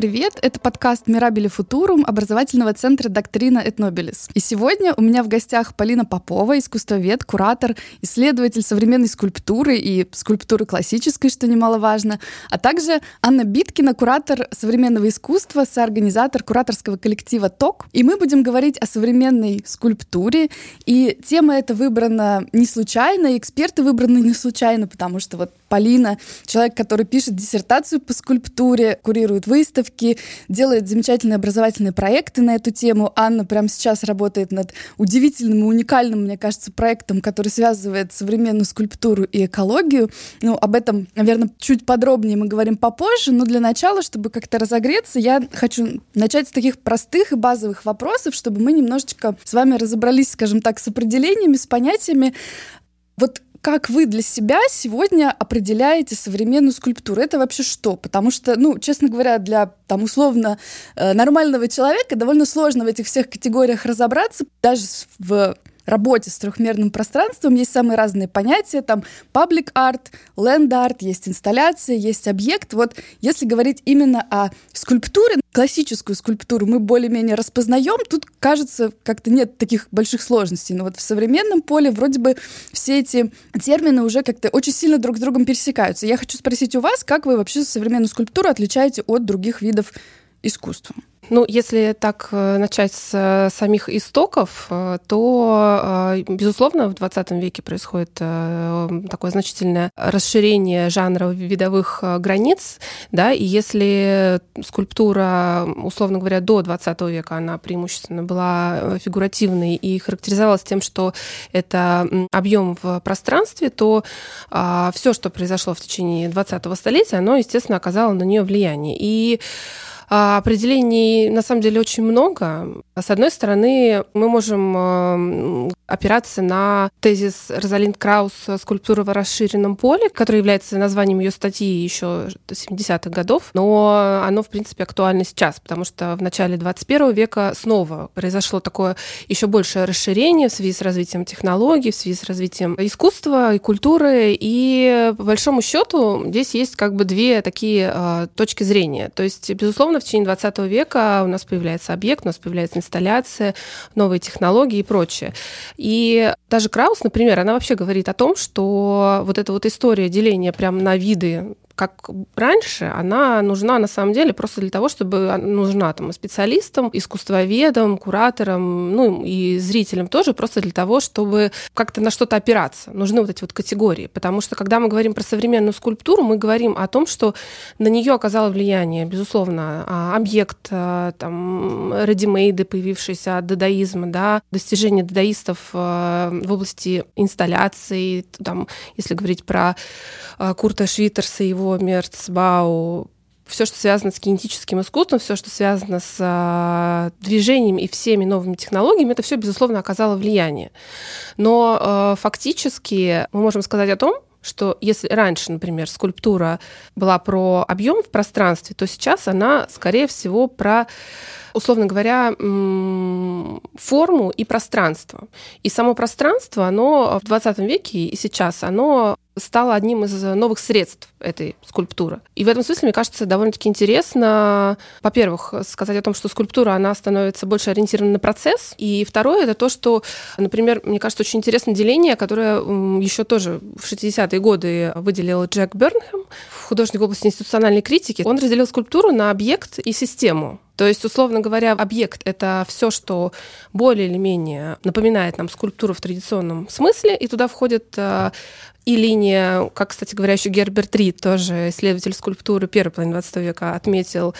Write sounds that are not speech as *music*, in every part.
Привет! Это подкаст «Мирабели Футурум» образовательного центра «Доктрина Этнобилис». И сегодня у меня в гостях Полина Попова, искусствовед, куратор, исследователь современной скульптуры и скульптуры классической, что немаловажно, а также Анна Биткина, куратор современного искусства, соорганизатор кураторского коллектива ТОК. И мы будем говорить о современной скульптуре. И тема эта выбрана не случайно, и эксперты выбраны не случайно, потому что вот Полина, человек, который пишет диссертацию по скульптуре, курирует выставки, делает замечательные образовательные проекты на эту тему. Анна прямо сейчас работает над удивительным и уникальным, мне кажется, проектом, который связывает современную скульптуру и экологию. Ну, об этом, наверное, чуть подробнее мы говорим попозже, но для начала, чтобы как-то разогреться, я хочу начать с таких простых и базовых вопросов, чтобы мы немножечко с вами разобрались, скажем так, с определениями, с понятиями. Вот как вы для себя сегодня определяете современную скульптуру? Это вообще что? Потому что, ну, честно говоря, для там условно э, нормального человека довольно сложно в этих всех категориях разобраться, даже в работе с трехмерным пространством есть самые разные понятия, там public art, land art, есть инсталляция, есть объект. Вот если говорить именно о скульптуре, классическую скульптуру мы более-менее распознаем, тут, кажется, как-то нет таких больших сложностей. Но вот в современном поле вроде бы все эти термины уже как-то очень сильно друг с другом пересекаются. Я хочу спросить у вас, как вы вообще современную скульптуру отличаете от других видов искусства? Ну, если так э, начать с э, самих истоков, э, то, безусловно, в 20 веке происходит такое значительное расширение жанра видовых границ, да, и если скульптура, условно говоря, до 20 века, она преимущественно была фигуративной и характеризовалась тем, что это объем в пространстве, то а, все, что произошло в течение 20-го столетия, оно, естественно, оказало на нее влияние. И а, определений на самом деле очень много. С одной стороны, мы можем э, опираться на тезис Розалинд Краус «Скульптура в расширенном поле», который является названием ее статьи еще 70-х годов, но оно, в принципе, актуально сейчас, потому что в начале 21 века снова произошло такое еще большее расширение в связи с развитием технологий, в связи с развитием искусства и культуры, и по большому счету здесь есть как бы две такие э, точки зрения. То есть, безусловно, в течение 20 века у нас появляется объект, у нас появляется инсталляция, новые технологии и прочее. И даже Краус, например, она вообще говорит о том, что вот эта вот история деления прям на виды как раньше, она нужна на самом деле просто для того, чтобы нужна там специалистам, искусствоведам, кураторам, ну и зрителям тоже, просто для того, чтобы как-то на что-то опираться. Нужны вот эти вот категории. Потому что когда мы говорим про современную скульптуру, мы говорим о том, что на нее оказало влияние, безусловно, а, объект, а, там, редимейды, появившиеся от дадаизма, да, достижения дадаистов а, в области инсталляций, там, если говорить про Курта Швитерса и его Мерцбау, все, что связано с кинетическим искусством, все, что связано с э, движением и всеми новыми технологиями, это все, безусловно, оказало влияние. Но э, фактически мы можем сказать о том, что если раньше, например, скульптура была про объем в пространстве, то сейчас она, скорее всего, про условно говоря, форму и пространство. И само пространство, оно в 20 веке и сейчас, оно стало одним из новых средств этой скульптуры. И в этом смысле, мне кажется, довольно-таки интересно, во-первых, сказать о том, что скульптура, она становится больше ориентирована на процесс. И второе, это то, что, например, мне кажется, очень интересное деление, которое еще тоже в 60-е годы выделил Джек Бернхэм, художник в области институциональной критики. Он разделил скульптуру на объект и систему. То есть, условно говоря, объект — это все, что более или менее напоминает нам скульптуру в традиционном смысле, и туда входит э, и линия, как, кстати говоря, еще Герберт Рид, тоже исследователь скульптуры первой половины 20 века, отметил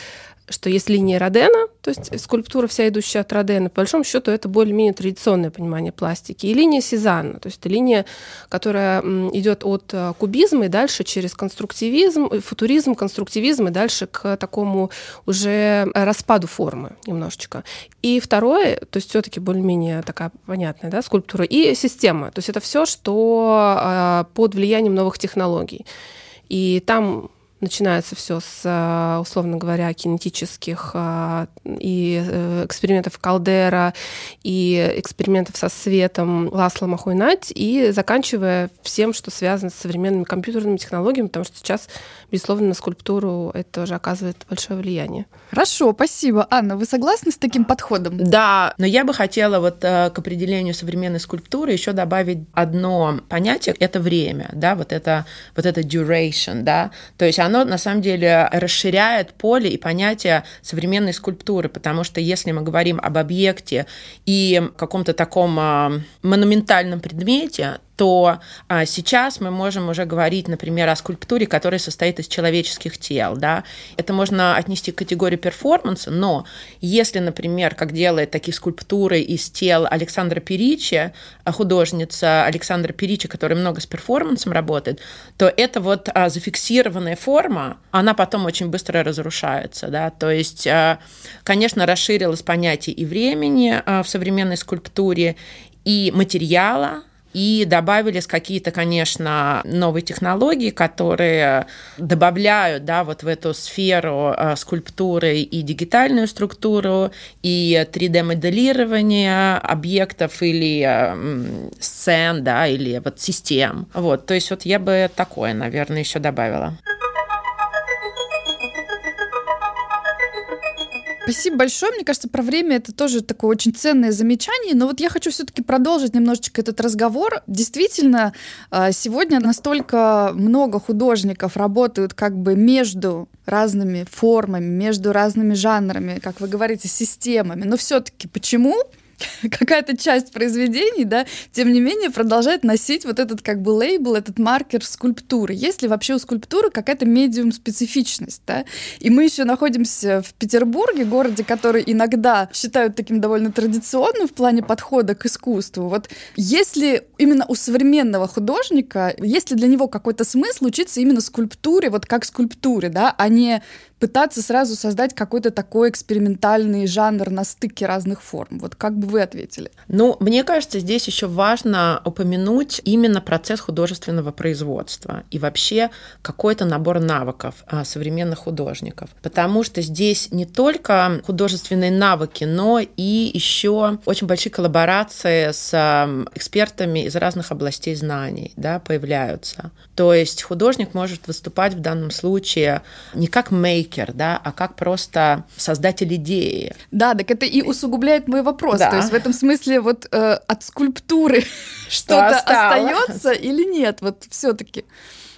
что есть линия Родена, то есть скульптура вся идущая от Родена, по большому счету это более-менее традиционное понимание пластики, и линия Сезанна, то есть это линия, которая идет от э, кубизма и дальше через конструктивизм, э, футуризм, конструктивизм и дальше к такому уже распаду формы немножечко. И второе, то есть все-таки более-менее такая понятная да, скульптура, и система, то есть это все, что э, под влиянием новых технологий. И там начинается все с, э, условно говоря, кинетических э, и э, экспериментов Калдера, и экспериментов со светом Ласла Махуйнать, и заканчивая всем, что связано с современными компьютерными технологиями, потому что сейчас, безусловно, на скульптуру это тоже оказывает большое влияние. Хорошо, спасибо. Анна, вы согласны с таким подходом? Да, но я бы хотела вот к определению современной скульптуры еще добавить одно понятие — это время, да, вот это, вот это duration, да, то есть оно на самом деле расширяет поле и понятие современной скульптуры, потому что если мы говорим об объекте и каком-то таком а, монументальном предмете, то а, сейчас мы можем уже говорить, например, о скульптуре, которая состоит из человеческих тел. Да? Это можно отнести к категории перформанса, но если, например, как делает такие скульптуры из тел Александра Перичи, а, художница Александра Перичи, которая много с перформансом работает, то это вот а, зафиксированная форма, она потом очень быстро разрушается. Да? То есть, а, конечно, расширилось понятие и времени а, в современной скульптуре, и материала, и добавились какие-то, конечно, новые технологии, которые добавляют да, вот в эту сферу э, скульптуры и дигитальную структуру, и 3D-моделирование объектов или сцен, да, или вот систем. Вот, то есть вот я бы такое, наверное, еще добавила. Спасибо большое. Мне кажется, про время это тоже такое очень ценное замечание. Но вот я хочу все-таки продолжить немножечко этот разговор. Действительно, а, сегодня настолько много художников работают как бы между разными формами, между разными жанрами, как вы говорите, системами. Но все-таки почему *laughs* какая-то часть произведений, да, тем не менее продолжает носить вот этот как бы лейбл, этот маркер скульптуры. Есть ли вообще у скульптуры какая-то медиум-специфичность, да? И мы еще находимся в Петербурге, городе, который иногда считают таким довольно традиционным в плане подхода к искусству. Вот если именно у современного художника, есть ли для него какой-то смысл учиться именно скульптуре, вот как скульптуре, да, а не пытаться сразу создать какой-то такой экспериментальный жанр на стыке разных форм. Вот как бы вы ответили? Ну, мне кажется, здесь еще важно упомянуть именно процесс художественного производства и вообще какой-то набор навыков а, современных художников. Потому что здесь не только художественные навыки, но и еще очень большие коллаборации с экспертами из разных областей знаний да, появляются. То есть художник может выступать в данном случае не как мейкер, да, а как просто создатель идеи. Да, так это и усугубляет мой вопрос. Да. То есть в этом смысле вот э, от скульптуры *laughs* что-то остается или нет? Вот все-таки.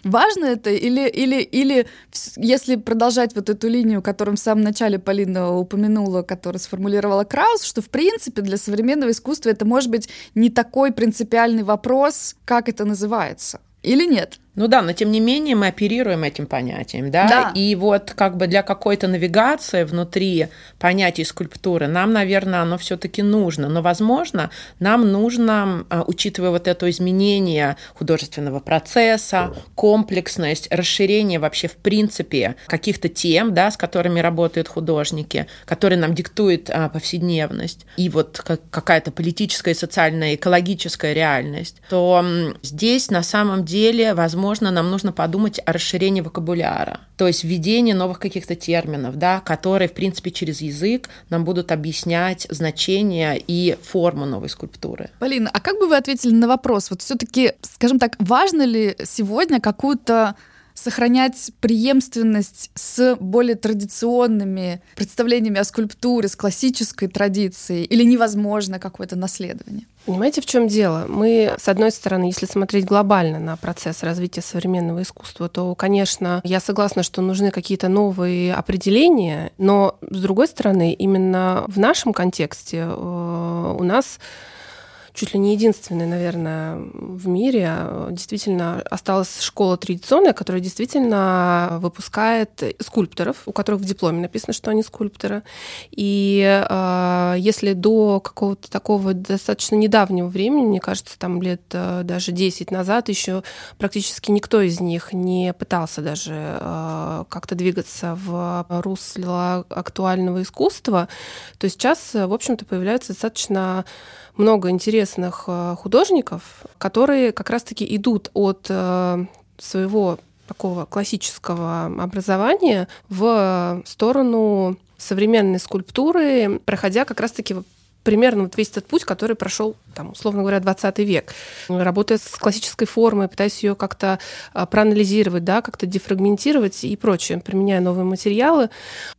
Важно это или, или, или если продолжать вот эту линию, которую в самом начале Полина упомянула, которую сформулировала Краус, что в принципе для современного искусства это может быть не такой принципиальный вопрос, как это называется. Или нет? Ну да, но тем не менее мы оперируем этим понятием, да? да. И вот как бы для какой-то навигации внутри понятий скульптуры нам, наверное, оно все-таки нужно. Но, возможно, нам нужно, а, учитывая вот это изменение художественного процесса, комплексность, расширение вообще в принципе каких-то тем, да, с которыми работают художники, которые нам диктует а, повседневность, и вот какая-то политическая, социальная, экологическая реальность, то здесь на самом деле, возможно, возможно, нам нужно подумать о расширении вокабуляра, то есть введении новых каких-то терминов, да, которые, в принципе, через язык нам будут объяснять значение и форму новой скульптуры. Полина, а как бы вы ответили на вопрос? Вот все-таки, скажем так, важно ли сегодня какую-то сохранять преемственность с более традиционными представлениями о скульптуре, с классической традицией, или невозможно какое-то наследование? Понимаете, в чем дело? Мы, с одной стороны, если смотреть глобально на процесс развития современного искусства, то, конечно, я согласна, что нужны какие-то новые определения, но, с другой стороны, именно в нашем контексте э, у нас чуть ли не единственной, наверное, в мире действительно осталась школа традиционная, которая действительно выпускает скульпторов, у которых в дипломе написано, что они скульпторы. И э, если до какого-то такого достаточно недавнего времени, мне кажется, там лет э, даже 10 назад еще практически никто из них не пытался даже э, как-то двигаться в русло актуального искусства, то сейчас, в общем-то, появляется достаточно много интересных э, художников, которые как раз-таки идут от э, своего такого классического образования в сторону современной скульптуры, проходя как раз-таки примерно вот весь этот путь, который прошел, там, условно говоря, 20 век. Работая с классической формой, пытаясь ее как-то а, проанализировать, да, как-то дефрагментировать и прочее, применяя новые материалы.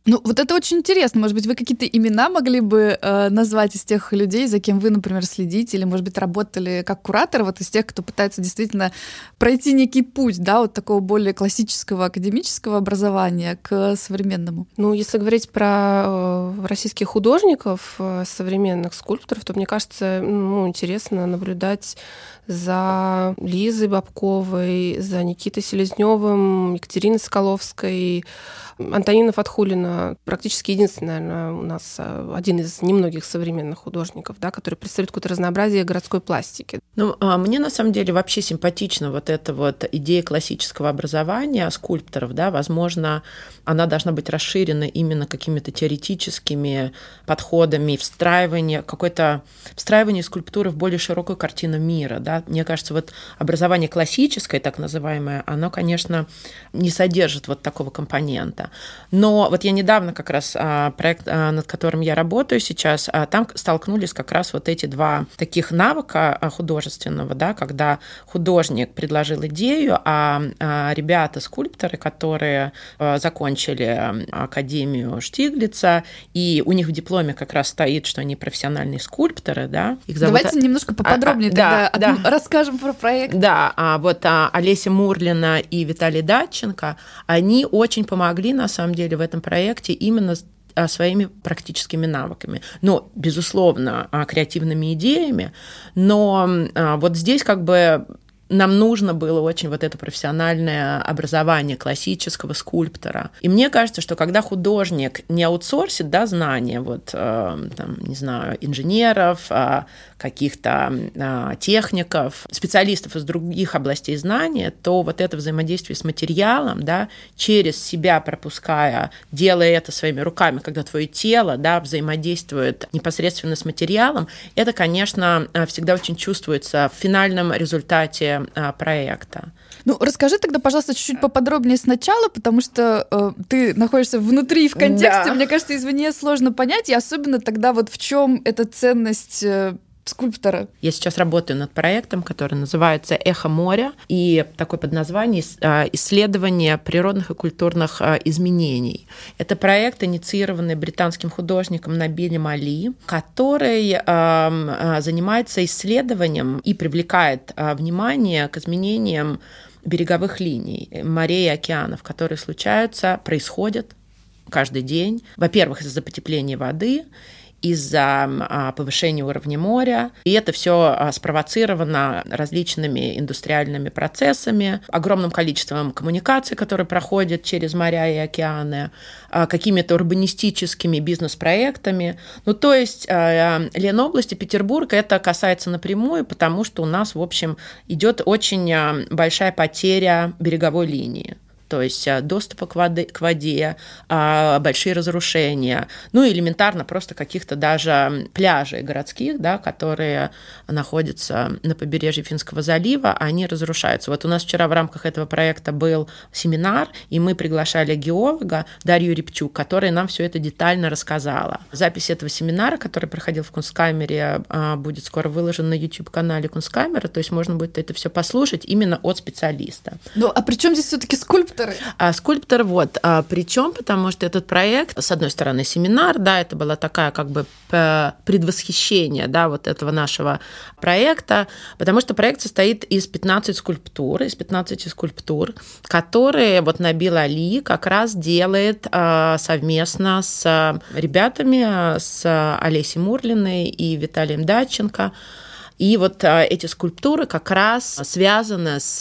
Ну, вот это очень интересно. Может быть, вы какие-то имена могли бы э, назвать из тех людей, за кем вы, например, следите, или, может быть, работали как куратор, вот из тех, кто пытается действительно пройти некий путь, да, вот такого более классического академического образования к современному? Ну, если говорить про э, российских художников э, современных, современных скульпторов, то мне кажется, ну, интересно наблюдать за Лизой Бабковой, за Никитой Селезневым, Екатериной Скаловской, Антонина Фатхулина практически единственный, наверное, у нас э, один из немногих современных художников, да, который представляет какое-то разнообразие городской пластики. Ну, а мне на самом деле вообще симпатична вот эта вот идея классического образования скульпторов, да, возможно, она должна быть расширена именно какими-то теоретическими подходами, встраивание какой-то встраивание скульптуры в более широкую картину мира, да. Мне кажется, вот образование классическое, так называемое, оно, конечно, не содержит вот такого компонента. Но вот я недавно как раз а, проект, а, над которым я работаю сейчас, а, там столкнулись как раз вот эти два таких навыка художественного, да, когда художник предложил идею, а ребята, скульпторы, которые закончили Академию Штиглица, и у них в дипломе как раз стоит, что они профессиональные скульпторы, да. Их зовут... Давайте немножко поподробнее а, тогда да, да. расскажем про проект. Да, а вот а, Олеся Мурлина и Виталий Датченко, они очень помогли на самом деле в этом проекте именно а, своими практическими навыками. Но, безусловно, а, креативными идеями. Но а, вот здесь как бы нам нужно было очень вот это профессиональное образование классического скульптора. И мне кажется, что когда художник не аутсорсит да, знания, вот, э, там, не знаю, инженеров, э, каких-то э, техников, специалистов из других областей знания, то вот это взаимодействие с материалом, да, через себя пропуская, делая это своими руками, когда твое тело да, взаимодействует непосредственно с материалом, это, конечно, всегда очень чувствуется в финальном результате а, проекта. Ну, расскажи тогда, пожалуйста, чуть-чуть поподробнее сначала, потому что э, ты находишься внутри, в контексте. Да. Мне кажется, извне сложно понять, и особенно тогда вот в чем эта ценность э, скульптора. Я сейчас работаю над проектом, который называется «Эхо моря», и такое подназвание а, «Исследование природных и культурных а, изменений». Это проект, инициированный британским художником Набилем Али, который а, занимается исследованием и привлекает внимание к изменениям береговых линий, морей и океанов, которые случаются, происходят каждый день. Во-первых, из-за потепления воды, из-за а, повышения уровня моря. И это все а, спровоцировано различными индустриальными процессами, огромным количеством коммуникаций, которые проходят через моря и океаны, а, какими-то урбанистическими бизнес-проектами. Ну, то есть Ленобласть и Петербург это касается напрямую, потому что у нас, в общем, идет очень большая потеря береговой линии то есть а, доступа к, воде, к воде, а, большие разрушения, ну и элементарно просто каких-то даже пляжей городских, да, которые находятся на побережье Финского залива, они разрушаются. Вот у нас вчера в рамках этого проекта был семинар, и мы приглашали геолога Дарью Репчук, которая нам все это детально рассказала. Запись этого семинара, который проходил в Кунсткамере, а, будет скоро выложен на YouTube-канале Кунсткамера, то есть можно будет это все послушать именно от специалиста. Ну, а при чем здесь все-таки скульптор? Скульпторы? А, скульптор, вот. А, причем, потому что этот проект, с одной стороны, семинар, да, это была такая как бы предвосхищение, да, вот этого нашего проекта, потому что проект состоит из 15 скульптур, из 15 скульптур, которые вот Набил Али как раз делает а, совместно с ребятами, с Олесей Мурлиной и Виталием Датченко, и вот а, эти скульптуры как раз связаны с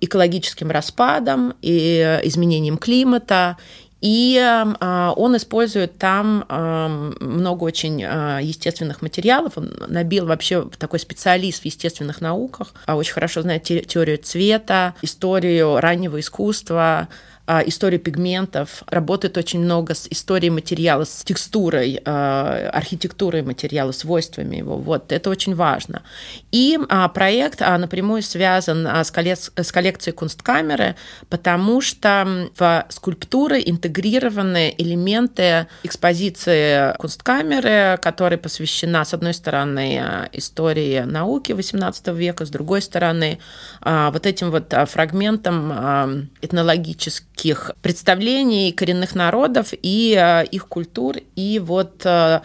экологическим распадом и изменением климата и э, он использует там э, много очень э, естественных материалов. Набил вообще такой специалист в естественных науках, очень хорошо знает те теорию цвета, историю раннего искусства, а, историю пигментов, работает очень много с историей материала, с текстурой, а, архитектурой материала, свойствами его. Вот, это очень важно. И а, проект напрямую связан с, коллекцией Кунсткамеры, потому что в скульптуры интегрированы элементы экспозиции Кунсткамеры, которая посвящена, с одной стороны, истории науки XVIII века, с другой стороны, вот этим вот фрагментом этнологическим таких представлений коренных народов и э, их культур. И вот э,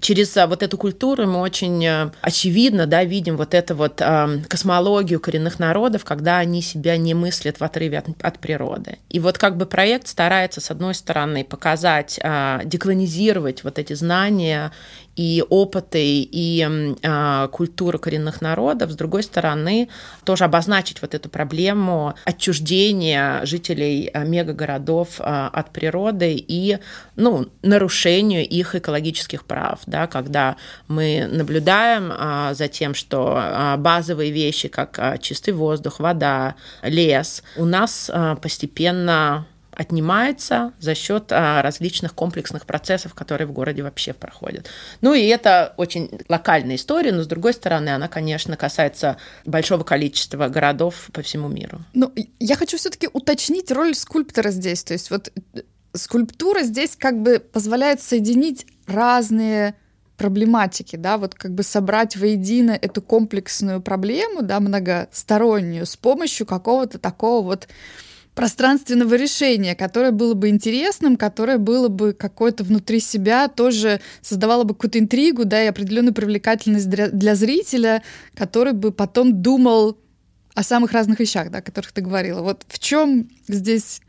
через э, вот эту культуру мы очень очевидно да, видим вот эту вот космологию коренных народов, когда они себя не мыслят в отрыве от, от природы. И вот как бы проект старается, с одной стороны, показать, деколонизировать вот эти знания и опыты, и э, культуру коренных народов, с другой стороны, тоже обозначить вот эту проблему отчуждения жителей мегагородов э, от природы и ну, нарушению их экологических прав, да, когда мы наблюдаем за тем, что базовые вещи, как чистый воздух, вода, лес, у нас постепенно отнимается за счет а, различных комплексных процессов, которые в городе вообще проходят. Ну и это очень локальная история, но с другой стороны, она, конечно, касается большого количества городов по всему миру. Ну, я хочу все-таки уточнить роль скульптора здесь. То есть вот э, скульптура здесь как бы позволяет соединить разные проблематики, да, вот как бы собрать воедино эту комплексную проблему, да, многостороннюю с помощью какого-то такого вот пространственного решения, которое было бы интересным, которое было бы какое-то внутри себя, тоже создавало бы какую-то интригу, да, и определенную привлекательность для, для зрителя, который бы потом думал о самых разных вещах, да, о которых ты говорила. Вот в чем здесь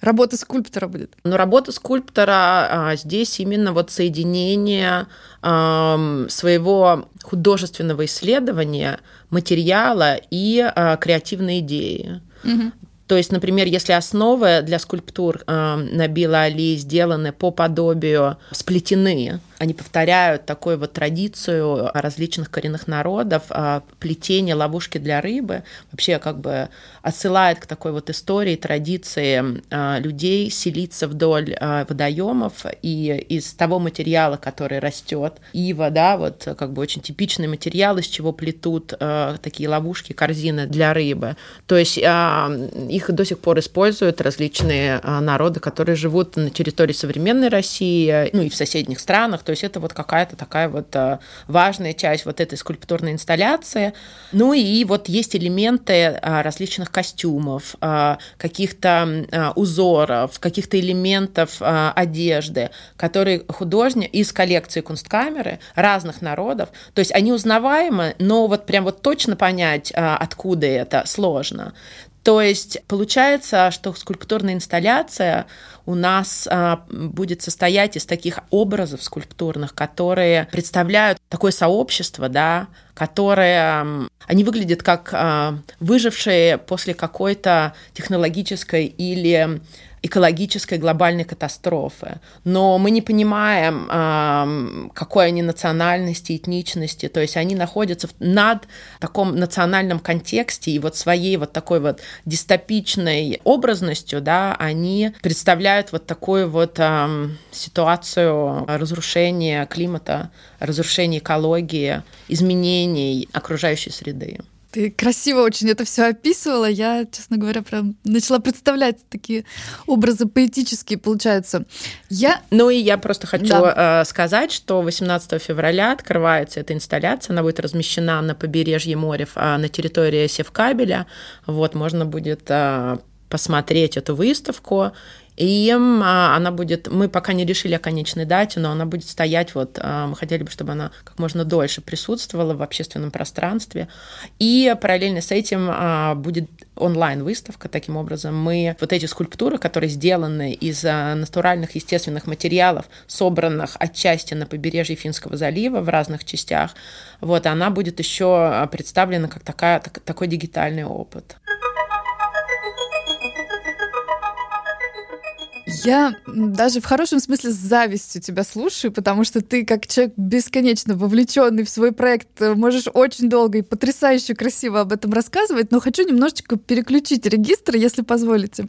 работа скульптора будет? Ну, работа скульптора а, здесь именно вот соединение а, своего художественного исследования, материала и а, креативной идеи. Угу. То есть, например, если основы для скульптур э, Набила Али сделаны по подобию сплетены, они повторяют такую вот традицию различных коренных народов, а, плетение ловушки для рыбы, вообще как бы отсылает к такой вот истории, традиции а, людей селиться вдоль а, водоемов и из того материала, который растет, ива, да, вот как бы очень типичный материал, из чего плетут такие ловушки, корзины для рыбы. То есть их до сих пор используют различные народы, которые живут на территории современной России, ну и в соседних странах, то есть это вот какая-то такая вот э, важная часть вот этой скульптурной инсталляции. Ну и вот есть элементы э, различных костюмов, э, каких-то узоров, каких-то элементов одежды, которые художник из коллекции Кунсткамеры разных народов, то есть они узнаваемы, но вот прям вот точно понять, откуда это, сложно. То есть получается, что скульптурная инсталляция у нас а, будет состоять из таких образов скульптурных, которые представляют такое сообщество, да, которые они выглядят как а, выжившие после какой-то технологической или экологической глобальной катастрофы. Но мы не понимаем, какой они национальности, этничности. То есть они находятся над таком национальном контексте и вот своей вот такой вот дистопичной образностью, да, они представляют вот такую вот ситуацию разрушения климата, разрушения экологии, изменений окружающей среды. Ты красиво очень это все описывала. Я, честно говоря, прям начала представлять такие образы поэтические, получаются. Я... Ну и я просто хочу да. Э, сказать, что 18 февраля открывается эта инсталляция. Она будет размещена на побережье моря а, на территории Севкабеля. Вот, можно будет э, посмотреть эту выставку. И а, она будет, мы пока не решили о конечной дате, но она будет стоять, вот а, мы хотели бы, чтобы она как можно дольше присутствовала в общественном пространстве. И параллельно с этим а, будет онлайн-выставка. Таким образом, мы вот эти скульптуры, которые сделаны из натуральных естественных материалов, собранных отчасти на побережье Финского залива в разных частях, вот она будет еще представлена как такая, такой дигитальный опыт. Я даже в хорошем смысле с завистью тебя слушаю, потому что ты, как человек бесконечно вовлеченный в свой проект, можешь очень долго и потрясающе красиво об этом рассказывать, но хочу немножечко переключить регистр, если позволите,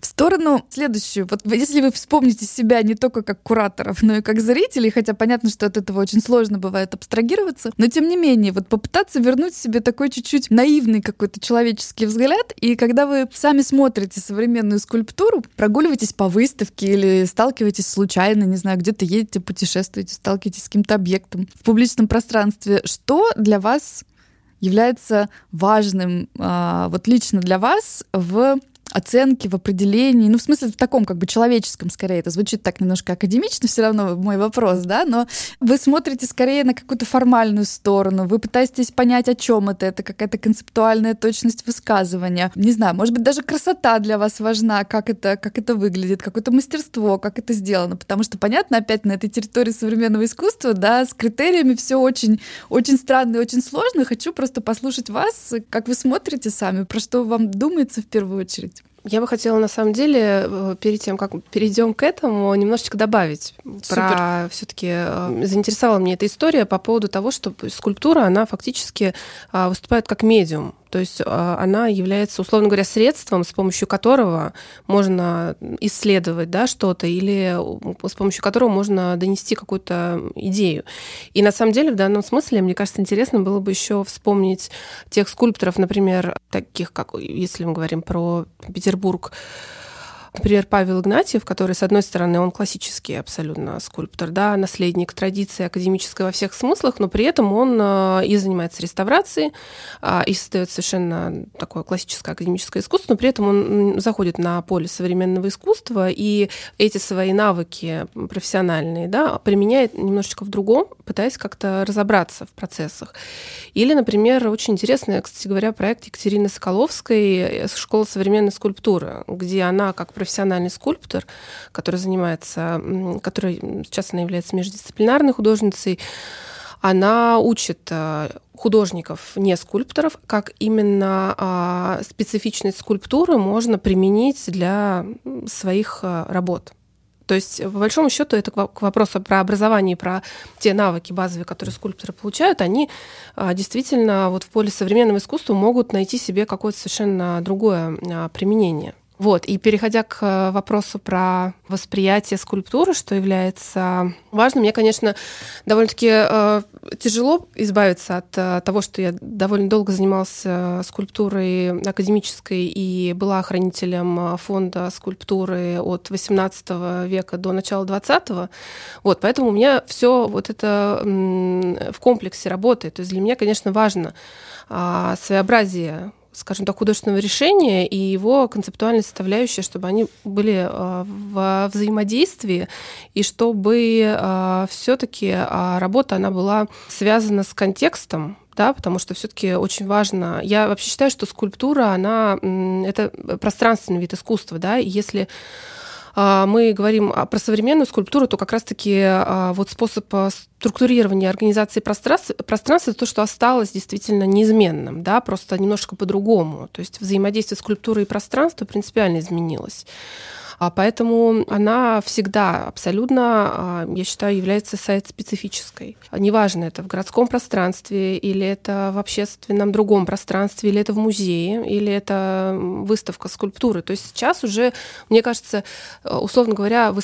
в сторону следующую. Вот если вы вспомните себя не только как кураторов, но и как зрителей, хотя понятно, что от этого очень сложно бывает абстрагироваться, но тем не менее, вот попытаться вернуть себе такой чуть-чуть наивный какой-то человеческий взгляд, и когда вы сами смотрите современную скульптуру, прогуливайтесь по выставке или сталкиваетесь случайно, не знаю, где-то едете, путешествуете, сталкиваетесь с каким-то объектом в публичном пространстве, что для вас является важным, а, вот лично для вас в оценки, в определении, ну, в смысле, в таком как бы человеческом скорее, это звучит так немножко академично, все равно мой вопрос, да, но вы смотрите скорее на какую-то формальную сторону, вы пытаетесь понять, о чем это, это какая-то концептуальная точность высказывания, не знаю, может быть, даже красота для вас важна, как это, как это выглядит, какое-то мастерство, как это сделано, потому что, понятно, опять на этой территории современного искусства, да, с критериями все очень, очень странно и очень сложно, хочу просто послушать вас, как вы смотрите сами, про что вам думается в первую очередь. Я бы хотела, на самом деле, э, перед тем, как перейдем к этому, немножечко добавить Супер. про все-таки э, заинтересовала меня эта история по поводу того, что скульптура, она фактически а, выступает как медиум. То есть а, она является, условно говоря, средством, с помощью которого можно исследовать да, что-то или с помощью которого можно донести какую-то идею. И на самом деле в данном смысле, мне кажется, интересно было бы еще вспомнить тех скульпторов, например, таких, как если мы говорим про Петербург, Например, Павел Игнатьев, который, с одной стороны, он классический абсолютно скульптор, да, наследник традиции академической во всех смыслах, но при этом он э, и занимается реставрацией, а, и создает совершенно такое классическое академическое искусство, но при этом он заходит на поле современного искусства, и эти свои навыки профессиональные да, применяет немножечко в другом, пытаясь как-то разобраться в процессах. Или, например, очень интересный, кстати говоря, проект Екатерины Соколовской э, «Школа современной скульптуры», где она, как профессиональный скульптор, который занимается, который сейчас она является междисциплинарной художницей, она учит э, художников, не скульпторов, как именно а, специфичность скульптуры можно применить для своих э, работ. То есть, по большому счету, это к вопросу про образование, про те навыки базовые, которые скульпторы получают, они а, действительно вот в поле современного искусства могут найти себе какое-то совершенно другое а, применение. Вот, и переходя к э, вопросу про восприятие скульптуры, что является важным, мне, конечно, довольно-таки э, тяжело избавиться от э, того, что я довольно долго занималась э, скульптурой академической и была хранителем э, фонда скульптуры от XVIII века до начала XX. Вот, поэтому у меня все вот это в комплексе работает. То есть для меня, конечно, важно э, своеобразие скажем так, художественного решения и его концептуальной составляющей, чтобы они были э, в взаимодействии и чтобы э, все-таки э, работа она была связана с контекстом, да, потому что все-таки очень важно. Я вообще считаю, что скульптура, она это пространственный вид искусства, да, и если мы говорим про современную скульптуру, то как раз-таки а, вот способ а, структурирования организации пространства, пространства то, что осталось действительно неизменным, да, просто немножко по-другому. То есть взаимодействие скульптуры и пространства принципиально изменилось. А поэтому она всегда абсолютно, а, я считаю, является сайт-специфической. Неважно, это в городском пространстве, или это в общественном другом пространстве, или это в музее, или это выставка скульптуры. То есть сейчас уже, мне кажется, условно говоря,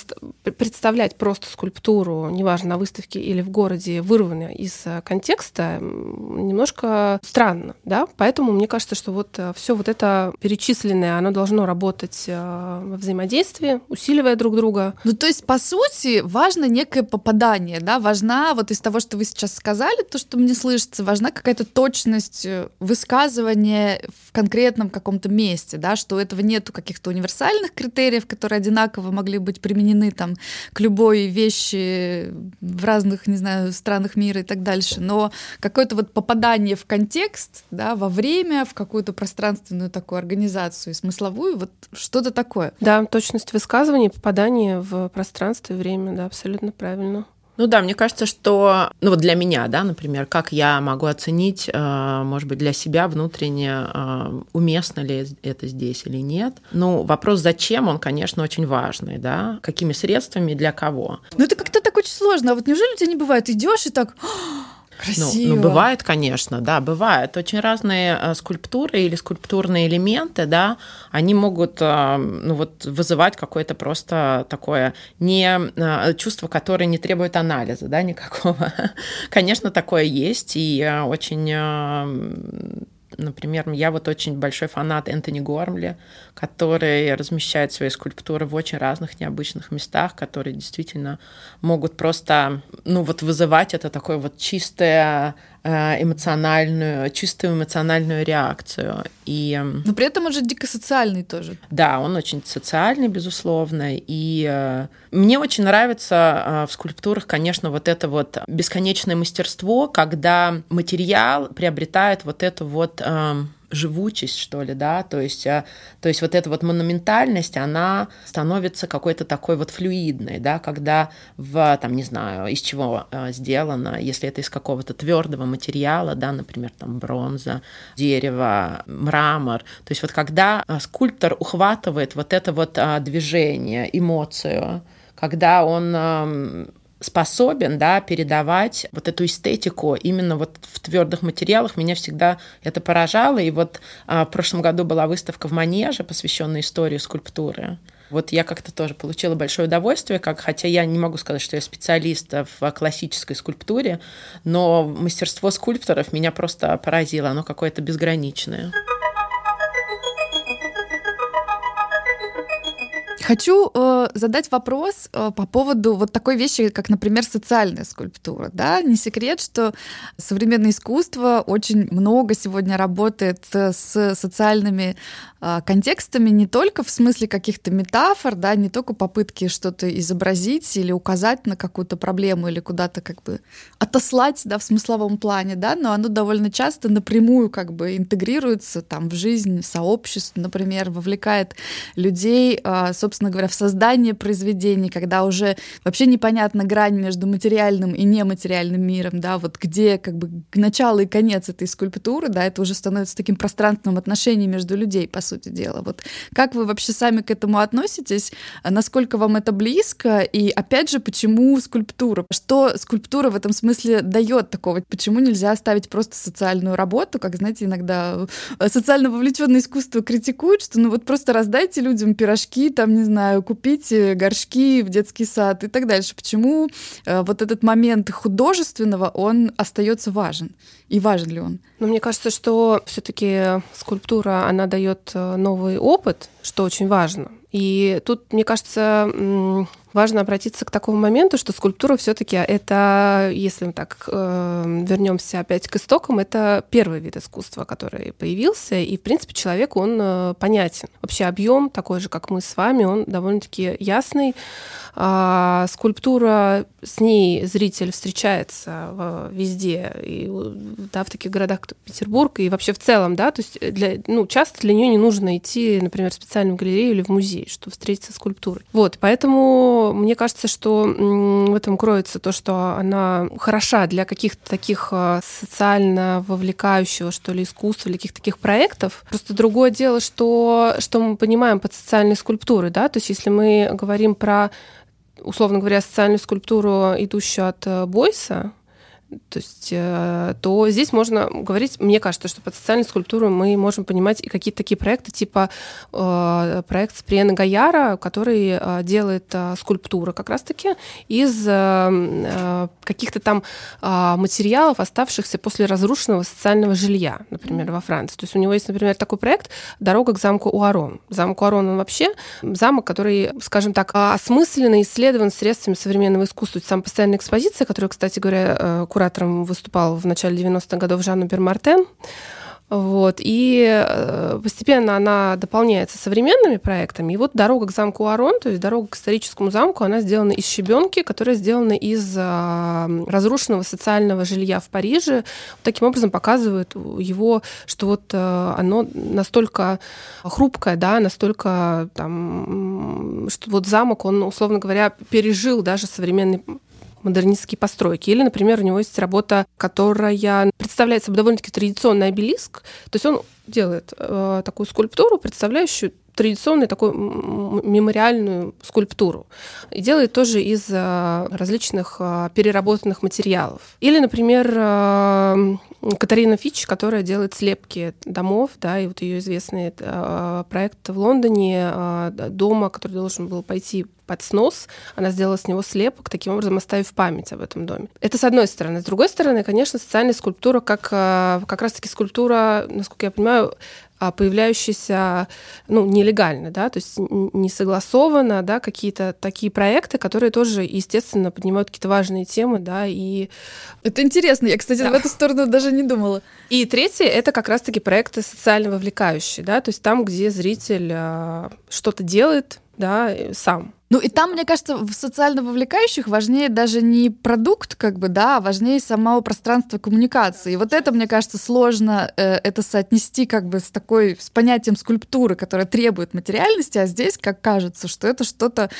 представлять просто скульптуру, неважно, на выставке или в городе, вырванную из контекста, немножко странно, да? Поэтому мне кажется, что вот э, все вот это перечисленное, оно должно работать э, во взаимодействии взаимодействии, усиливая друг друга. Ну, то есть, по сути, важно некое попадание, да, важна вот из того, что вы сейчас сказали, то, что мне слышится, важна какая-то точность э, высказывания в конкретном каком-то месте, да, что у этого нету каких-то универсальных критериев, которые одинаково могли быть применены там к любой вещи в разных, не знаю, странах мира и так дальше, но какое-то вот попадание в контекст, да, во время, в какую-то пространственную такую организацию, смысловую, вот что-то такое. Да, точно точность высказываний, попадание в пространство и время, да, абсолютно правильно. Ну да, мне кажется, что, ну вот для меня, да, например, как я могу оценить, э, может быть, для себя внутренне, э, уместно ли это здесь или нет. Ну, вопрос зачем, он, конечно, очень важный, да, какими средствами, для кого. Ну это как-то так очень сложно. А вот неужели у тебя не бывает? Идешь и так Красиво. Ну, ну, бывает, конечно, да, бывает. Очень разные э, скульптуры или скульптурные элементы, да, они могут, э, ну, вот, вызывать какое-то просто такое не э, чувство, которое не требует анализа, да, никакого. *laughs* конечно, такое есть, и очень Например, я вот очень большой фанат Энтони Гормли, который размещает свои скульптуры в очень разных необычных местах, которые действительно могут просто, ну вот вызывать это такое вот чистое эмоциональную, чистую эмоциональную реакцию. И... Эм, Но при этом он же дико социальный тоже. Да, он очень социальный, безусловно. И э, мне очень нравится э, в скульптурах, конечно, вот это вот бесконечное мастерство, когда материал приобретает вот эту вот эм, живучесть, что ли, да, то есть, э, то есть вот эта вот монументальность, она становится какой-то такой вот флюидной, да, когда в, там, не знаю, из чего э, сделано, если это из какого-то твердого материала, да, например, там бронза, дерево, мрамор, то есть вот когда э, скульптор ухватывает вот это вот движение, эмоцию, когда он эм, способен да, передавать вот эту эстетику именно вот в твердых материалах. Меня всегда это поражало. И вот а, в прошлом году была выставка в Манеже, посвященная истории скульптуры. Вот я как-то тоже получила большое удовольствие, как, хотя я не могу сказать, что я специалист в классической скульптуре, но мастерство скульпторов меня просто поразило, оно какое-то безграничное. Хочу э, задать вопрос э, по поводу вот такой вещи, как, например, социальная скульптура. Да? Не секрет, что современное искусство очень много сегодня работает с социальными э, контекстами не только в смысле каких-то метафор, да, не только попытки что-то изобразить или указать на какую-то проблему или куда-то как бы отослать, да, в смысловом плане, да, но оно довольно часто напрямую как бы интегрируется там в жизнь сообществ, например, вовлекает людей, э, собственно, собственно говоря, в создание произведений, когда уже вообще непонятна грань между материальным и нематериальным миром, да, вот где как бы начало и конец этой скульптуры, да, это уже становится таким пространственным отношением между людей, по сути дела. Вот как вы вообще сами к этому относитесь? Насколько вам это близко? И опять же, почему скульптура? Что скульптура в этом смысле дает такого? Почему нельзя оставить просто социальную работу? Как, знаете, иногда э, социально вовлеченное искусство критикуют, что ну вот просто раздайте людям пирожки, там, не знаю, купить э, горшки в детский сад и так дальше. Почему э, вот этот момент художественного, он остается важен? И важен ли он? Ну, мне кажется, что все-таки скульптура, она дает э, новый опыт, что очень важно. И тут, мне кажется, важно обратиться к такому моменту, что скульптура все-таки это, если мы так э, вернемся опять к истокам, это первый вид искусства, который появился, и в принципе человек он э, понятен. Вообще объем такой же, как мы с вами, он довольно-таки ясный. А, скульптура, с ней зритель встречается везде, и, да, в таких городах, как Петербург, и вообще в целом, да, то есть для, ну, часто для нее не нужно идти, например, в специальную галерею или в музей, чтобы встретиться с скульптурой. Вот, поэтому мне кажется, что в этом кроется то, что она хороша для каких-то таких а, социально вовлекающего, что ли, искусства, или каких-то таких проектов. Просто другое дело, что, что мы понимаем под социальной скульптурой, да, то есть если мы говорим про условно говоря, социальную скульптуру, идущую от э, Бойса, то есть, э, то здесь можно говорить, мне кажется, что под социальной скульптурой мы можем понимать и какие-то такие проекты, типа э, проект Сприена Гаяра, который э, делает скульптуры как раз-таки из каких-то там материалов, оставшихся после разрушенного социального жилья, например, во Франции. То есть у него есть, например, такой проект «Дорога к замку Уарон». Замок Уарон, он вообще замок, который, скажем так, осмысленно исследован средствами современного искусства. Это самая постоянная экспозиция, которая, кстати говоря, куратором выступал в начале 90-х годов Жанна Бермартен. Вот. И э, постепенно она дополняется современными проектами. И вот дорога к замку Арон, то есть дорога к историческому замку, она сделана из щебенки, которая сделана из а, разрушенного социального жилья в Париже. Таким образом показывает его, что вот э, оно настолько хрупкое, да, настолько там, что вот замок, он, условно говоря, пережил даже современный модернистские постройки. Или, например, у него есть работа, которая представляет собой довольно-таки традиционный обелиск. То есть он делает э, такую скульптуру, представляющую традиционную такую мемориальную скульптуру. И делает тоже из э, различных э, переработанных материалов. Или, например, э, Катарина Фич, которая делает слепки домов, да, и вот ее известный проект в Лондоне дома, который должен был пойти под снос, она сделала с него слепок, таким образом оставив память об этом доме. Это с одной стороны. С другой стороны, конечно, социальная скульптура, как, как раз-таки скульптура, насколько я понимаю, появляющиеся ну, нелегально, да, то есть не согласованно, да, какие-то такие проекты, которые тоже, естественно, поднимают какие-то важные темы, да, и... Это интересно, я, кстати, да. в эту сторону даже не думала. И третье — это как раз-таки проекты социально вовлекающие, да, то есть там, где зритель э, что-то делает, да, сам. Ну и там, мне кажется, в социально вовлекающих важнее даже не продукт, как бы, да, а важнее самого пространства коммуникации. И вот это, мне кажется, сложно э, это соотнести как бы с такой, с понятием скульптуры, которая требует материальности, а здесь, как кажется, что это что-то,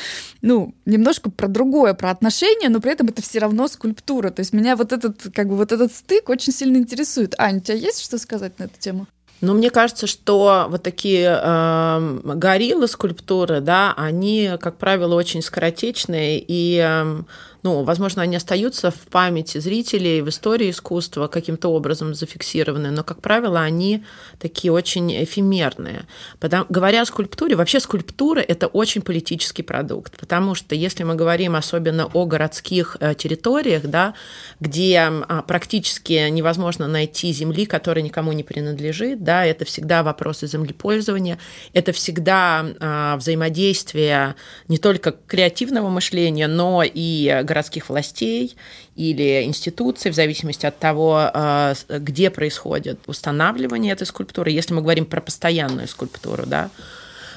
ну, немножко про другое, про отношения, но при этом это все равно скульптура. То есть меня вот этот, как бы, вот этот стык очень сильно интересует. Аня, у тебя есть что сказать на эту тему? Но мне кажется, что вот такие э, гориллы скульптуры, да, они, как правило, очень скоротечные и э, ну, возможно, они остаются в памяти зрителей, в истории искусства каким-то образом зафиксированы, но, как правило, они такие очень эфемерные. Потому, говоря о скульптуре, вообще скульптура – это очень политический продукт, потому что если мы говорим особенно о городских э, территориях, да, где а, практически невозможно найти земли, которая никому не принадлежит, да, это всегда вопросы землепользования, это всегда а, взаимодействие не только креативного мышления, но и городских властей или институций, в зависимости от того, э, где происходит устанавливание этой скульптуры. Если мы говорим про постоянную скульптуру, да,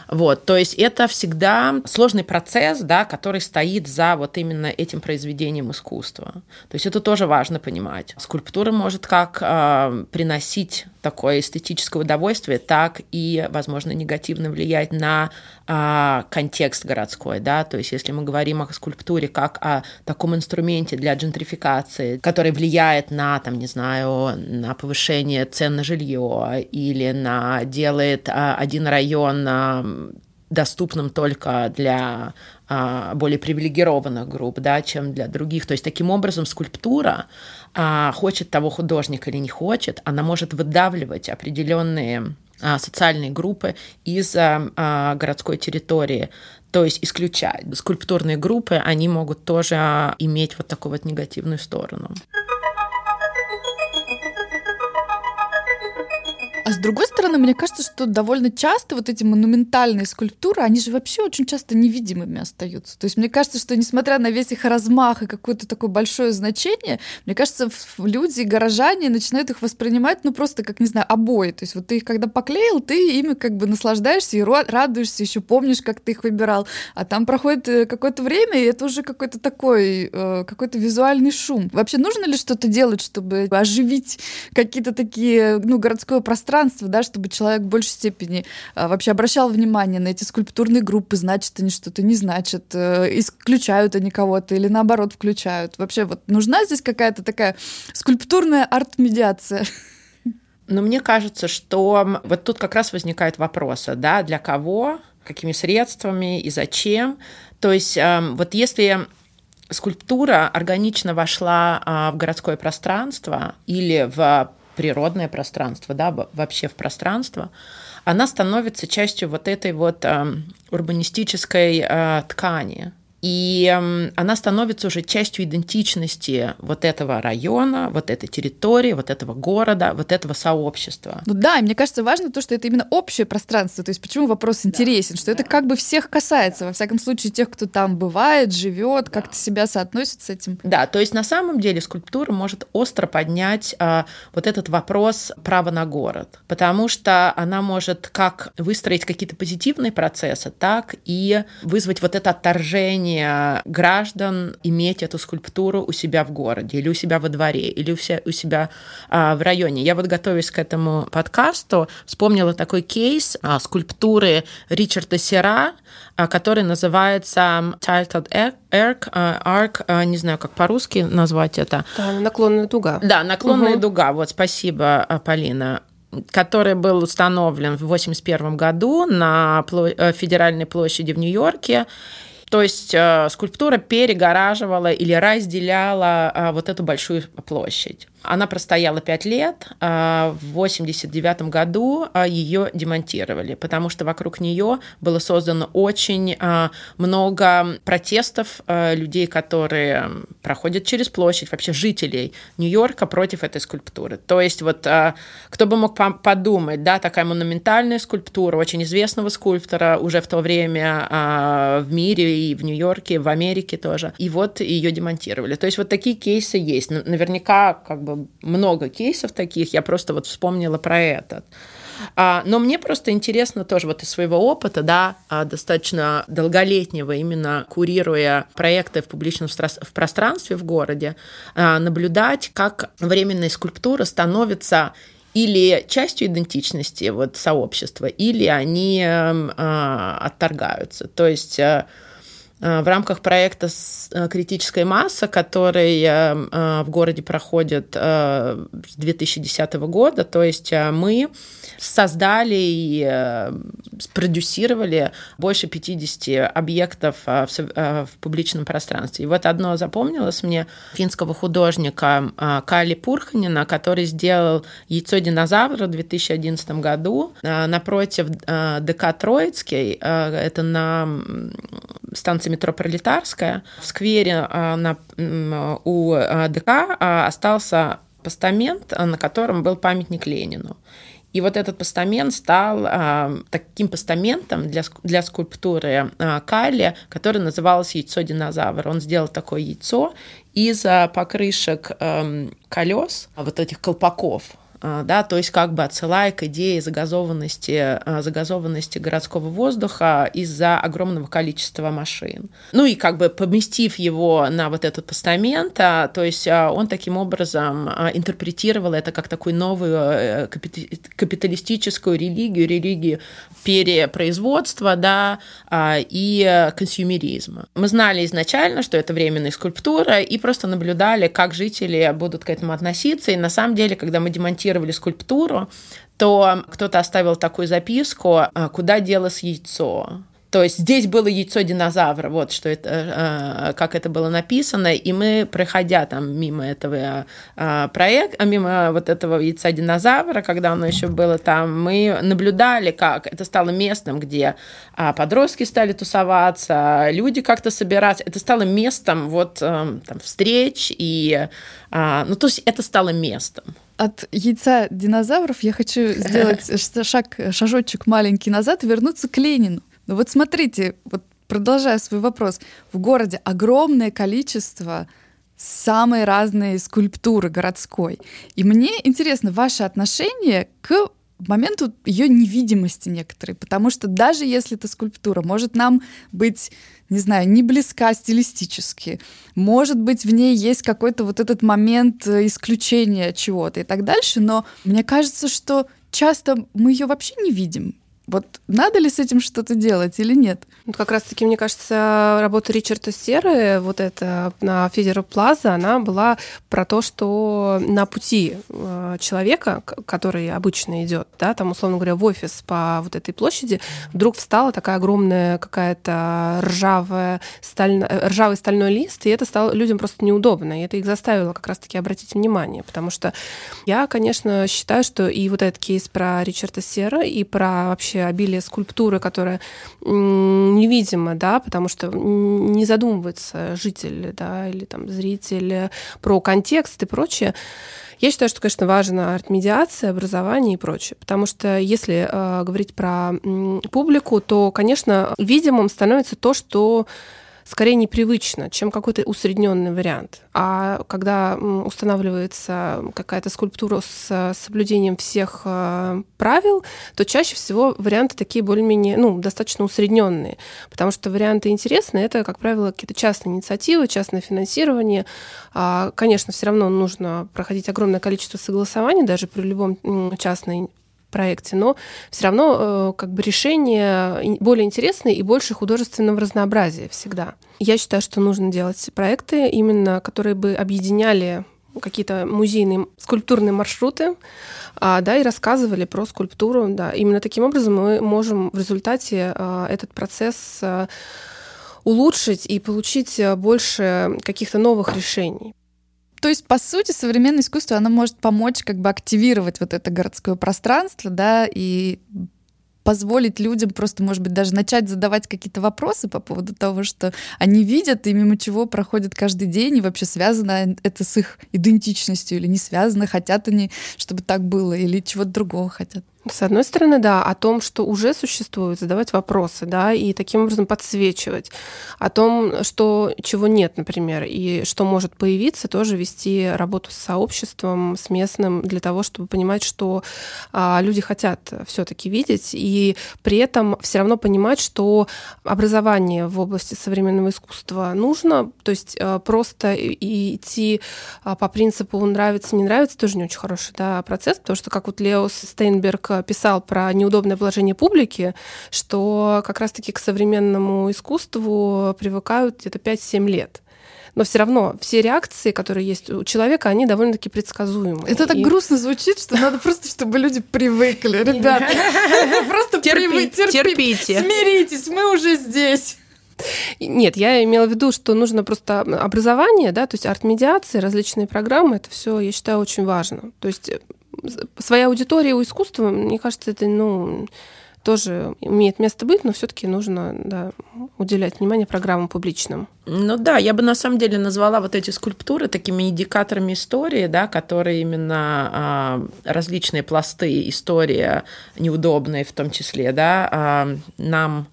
вот, то есть это всегда сложный процесс, да, который стоит за вот именно этим произведением искусства. То есть это тоже важно понимать. Скульптура может как э, приносить такое эстетическое удовольствие, так и, возможно, негативно влиять на а, контекст городской, да, то есть если мы говорим о скульптуре как о таком инструменте для джентрификации, который влияет на, там, не знаю, на повышение цен на жилье или на делает а, один район а, доступным только для а, более привилегированных групп, да, чем для других. То есть таким образом скульптура, хочет того художник или не хочет, она может выдавливать определенные а, социальные группы из а, городской территории. То есть исключать скульптурные группы, они могут тоже иметь вот такую вот негативную сторону. А с другой стороны, мне кажется, что довольно часто вот эти монументальные скульптуры, они же вообще очень часто невидимыми остаются. То есть мне кажется, что несмотря на весь их размах и какое-то такое большое значение, мне кажется, люди, горожане начинают их воспринимать, ну просто как, не знаю, обои. То есть вот ты их когда поклеил, ты ими как бы наслаждаешься и радуешься, еще помнишь, как ты их выбирал. А там проходит э, какое-то время, и это уже какой-то такой, э, какой-то визуальный шум. Вообще нужно ли что-то делать, чтобы оживить какие-то такие, ну, городское пространство, пространство, да, чтобы человек в большей степени а, вообще обращал внимание на эти скульптурные группы, значит они что-то, не значит, э, исключают они кого-то или наоборот включают. Вообще вот нужна здесь какая-то такая скульптурная арт-медиация? Но мне кажется, что вот тут как раз возникает вопрос, да, для кого, какими средствами и зачем. То есть эм, вот если скульптура органично вошла а, в городское пространство или в природное пространство, да, вообще в пространство, она становится частью вот этой вот э, урбанистической э, ткани. И она становится уже частью идентичности вот этого района, вот этой территории, вот этого города, вот этого сообщества. Ну да, и мне кажется важно то, что это именно общее пространство. То есть почему вопрос интересен, да. что это как бы всех касается, во всяком случае тех, кто там бывает, живет, да. как-то себя соотносит с этим. Да, то есть на самом деле скульптура может остро поднять а, вот этот вопрос права на город, потому что она может как выстроить какие-то позитивные процессы, так и вызвать вот это отторжение желание граждан иметь эту скульптуру у себя в городе или у себя во дворе или у себя а, в районе. Я вот готовясь к этому подкасту вспомнила такой кейс а, скульптуры Ричарда Сера, а, который называется Tilted Arc, Arc, не знаю, как по-русски назвать это. Да, наклонная дуга. Да, наклонная угу. дуга. Вот, спасибо, Полина который был установлен в 1981 году на э, федеральной площади в Нью-Йорке. То есть э, скульптура перегораживала или разделяла э, вот эту большую площадь. Она простояла пять лет. А, в 89 году а, ее демонтировали, потому что вокруг нее было создано очень а, много протестов людей, которые проходят через площадь, вообще жителей Нью-Йорка против этой скульптуры. То есть вот кто бы мог подумать, да, такая монументальная скульптура очень известного скульптора уже в то время в мире и в Нью-Йорке, в Америке тоже. И вот ее демонтировали. То есть вот такие кейсы есть. Наверняка как бы бы много кейсов таких, я просто вот вспомнила про этот. А, но мне просто интересно тоже вот из своего опыта, да, а, достаточно долголетнего, именно курируя проекты в публичном в пространстве в городе, а, наблюдать, как временная скульптура становится или частью идентичности вот, сообщества, или они э, отторгаются. То есть э, в рамках проекта э, «Критическая масса», который э, в городе проходит с 2010 года. То есть мы создали и спродюсировали больше 50 объектов в публичном пространстве. И вот одно запомнилось мне финского художника Кали Пурханина, который сделал яйцо динозавра в 2011 году напротив ДК Троицкий. Это на станции станции метро Пролетарская, в сквере а, на, у а, ДК а, остался постамент, на котором был памятник Ленину. И вот этот постамент стал таким постаментом для, для скульптуры а, Кали, который назывался яйцо динозавра. Он сделал такое яйцо из покрышек колес, вот этих колпаков, да, то есть как бы отсылая к идее загазованности, а, загазованности городского воздуха из-за огромного количества машин. Ну и как бы поместив его на вот этот постамент, а, то есть он таким образом интерпретировал это как такую новую э, капиталистическую религию, религию перепроизводства, да, и консюмеризма. Мы знали изначально, что это временная скульптура, и просто наблюдали, как жители будут к этому относиться, и на самом деле, когда мы демонтировали ремонтировали скульптуру, то кто-то оставил такую записку, «А куда делось яйцо. То есть здесь было яйцо динозавра, вот что это, э, как это было написано, и мы, проходя там мимо этого э, проекта, мимо вот этого яйца динозавра, когда оно еще было там, мы наблюдали, как это стало местом, где а, подростки стали тусоваться, люди как-то собираться, это стало местом вот э, там встреч и, ну то есть это стало местом от яйца динозавров я хочу *laughs* сделать шаг, шажочек маленький назад и вернуться к Ленину. Ну вот смотрите, вот продолжая свой вопрос, в городе огромное количество самой разной скульптуры городской. И мне интересно ваше отношение к моменту ее невидимости некоторой, потому что даже если эта скульптура может нам быть, не знаю, не близка стилистически, может быть, в ней есть какой-то вот этот момент э, исключения чего-то и так дальше, но мне кажется, что часто мы ее вообще не видим. Вот надо ли с этим что-то делать или нет? Вот как раз-таки, мне кажется, работа Ричарда Серы, вот эта на Федерал Плаза, она была про то, что на пути э, человека, который обычно идет, да, там, условно говоря, в офис по вот этой площади, вдруг встала такая огромная какая-то ржавая сталь... ржавый стальной лист, и это стало людям просто неудобно, и это их заставило как раз-таки обратить внимание, потому что я, конечно, считаю, что и вот этот кейс про Ричарда Сера, и про вообще вообще обилие скульптуры, которая невидима, да, потому что не задумывается житель, да, или там зритель про контекст и прочее. Я считаю, что, конечно, важна арт-медиация, образование и прочее. Потому что если э, говорить про м, публику, то, конечно, видимым становится то, что скорее непривычно, чем какой-то усредненный вариант. А когда устанавливается какая-то скульптура с соблюдением всех э, правил, то чаще всего варианты такие более-менее, ну, достаточно усредненные. Потому что варианты интересные, это, как правило, какие-то частные инициативы, частное финансирование. А, конечно, все равно нужно проходить огромное количество согласований даже при любом частном проекте, но все равно э, как бы решение более интересное и больше художественного разнообразия всегда. Я считаю, что нужно делать проекты именно, которые бы объединяли какие-то музейные скульптурные маршруты, а, да, и рассказывали про скульптуру, да. Именно таким образом мы можем в результате а, этот процесс а, улучшить и получить больше каких-то новых решений. То есть, по сути, современное искусство, оно может помочь как бы активировать вот это городское пространство, да, и позволить людям просто, может быть, даже начать задавать какие-то вопросы по поводу того, что они видят и мимо чего проходят каждый день, и вообще связано это с их идентичностью или не связано, хотят они, чтобы так было, или чего-то другого хотят. С одной стороны, да, о том, что уже существует, задавать вопросы, да, и таким образом подсвечивать. О том, что чего нет, например, и что может появиться, тоже вести работу с сообществом, с местным, для того, чтобы понимать, что а, люди хотят все-таки видеть, и при этом все равно понимать, что образование в области современного искусства нужно, то есть а, просто идти а, по принципу нравится, не нравится, тоже не очень хороший да, процесс, потому что, как вот Лео Стейнберг писал про неудобное положение публики, что как раз-таки к современному искусству привыкают где-то 5-7 лет но все равно все реакции, которые есть у человека, они довольно-таки предсказуемы. Это так и... грустно звучит, что надо просто, чтобы люди привыкли, *laughs* ребята. *laughs* Просто терпите. Смиритесь, мы уже здесь. Нет, я имела в виду, что нужно просто образование, да, то есть арт-медиации, различные программы, это все, я считаю, очень важно. То есть своя аудитория у искусства, мне кажется, это, ну, тоже имеет место быть, но все-таки нужно да, уделять внимание программам публичным. Ну да, я бы на самом деле назвала вот эти скульптуры такими индикаторами истории, да, которые именно а, различные пласты истории неудобные в том числе, да, а, нам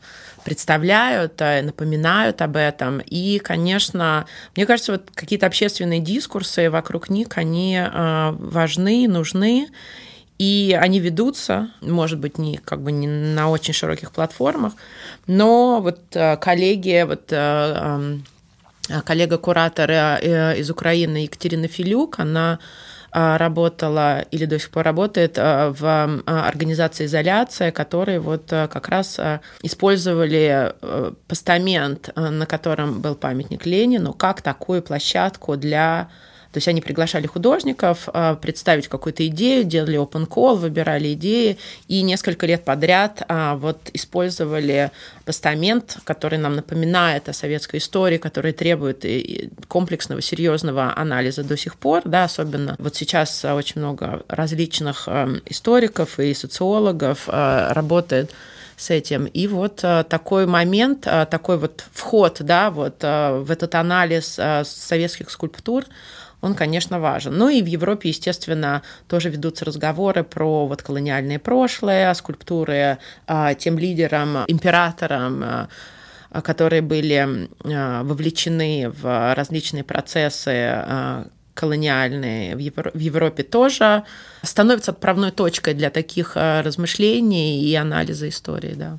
представляют, э, напоминают об этом. И, конечно, мне кажется, вот какие-то общественные дискурсы вокруг них, они э, важны, нужны. И они ведутся, может быть, не, как бы не на очень широких платформах, но вот э, коллеги, вот эм, коллега-куратор из Украины Екатерина Филюк, она работала или до сих пор работает а, в а, организации «Изоляция», которые вот как раз использовали постамент, на котором был памятник Ленину, как такую площадку для то есть они приглашали художников а, представить какую-то идею, делали open call, выбирали идеи, и несколько лет подряд а, вот использовали постамент, который нам напоминает о советской истории, который требует комплексного, серьезного анализа до сих пор, да, особенно вот сейчас очень много различных а, историков и социологов работает с этим. И вот такой момент, такой вот вход да, вот, в этот анализ советских скульптур, он, конечно, важен. Ну и в Европе, естественно, тоже ведутся разговоры про вот колониальное прошлое, скульптуры тем лидерам, императорам, которые были вовлечены в различные процессы колониальные в, Европе тоже становятся отправной точкой для таких размышлений и анализа истории, да.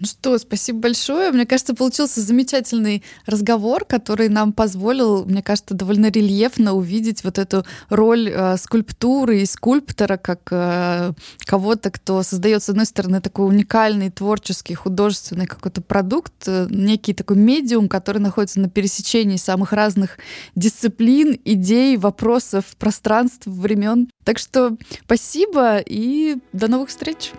Ну что, спасибо большое. Мне кажется, получился замечательный разговор, который нам позволил, мне кажется, довольно рельефно увидеть вот эту роль э, скульптуры и скульптора как э, кого-то, кто создает, с одной стороны, такой уникальный, творческий, художественный какой-то продукт, э, некий такой медиум, который находится на пересечении самых разных дисциплин, идей, вопросов, пространств, времен. Так что спасибо и до новых встреч.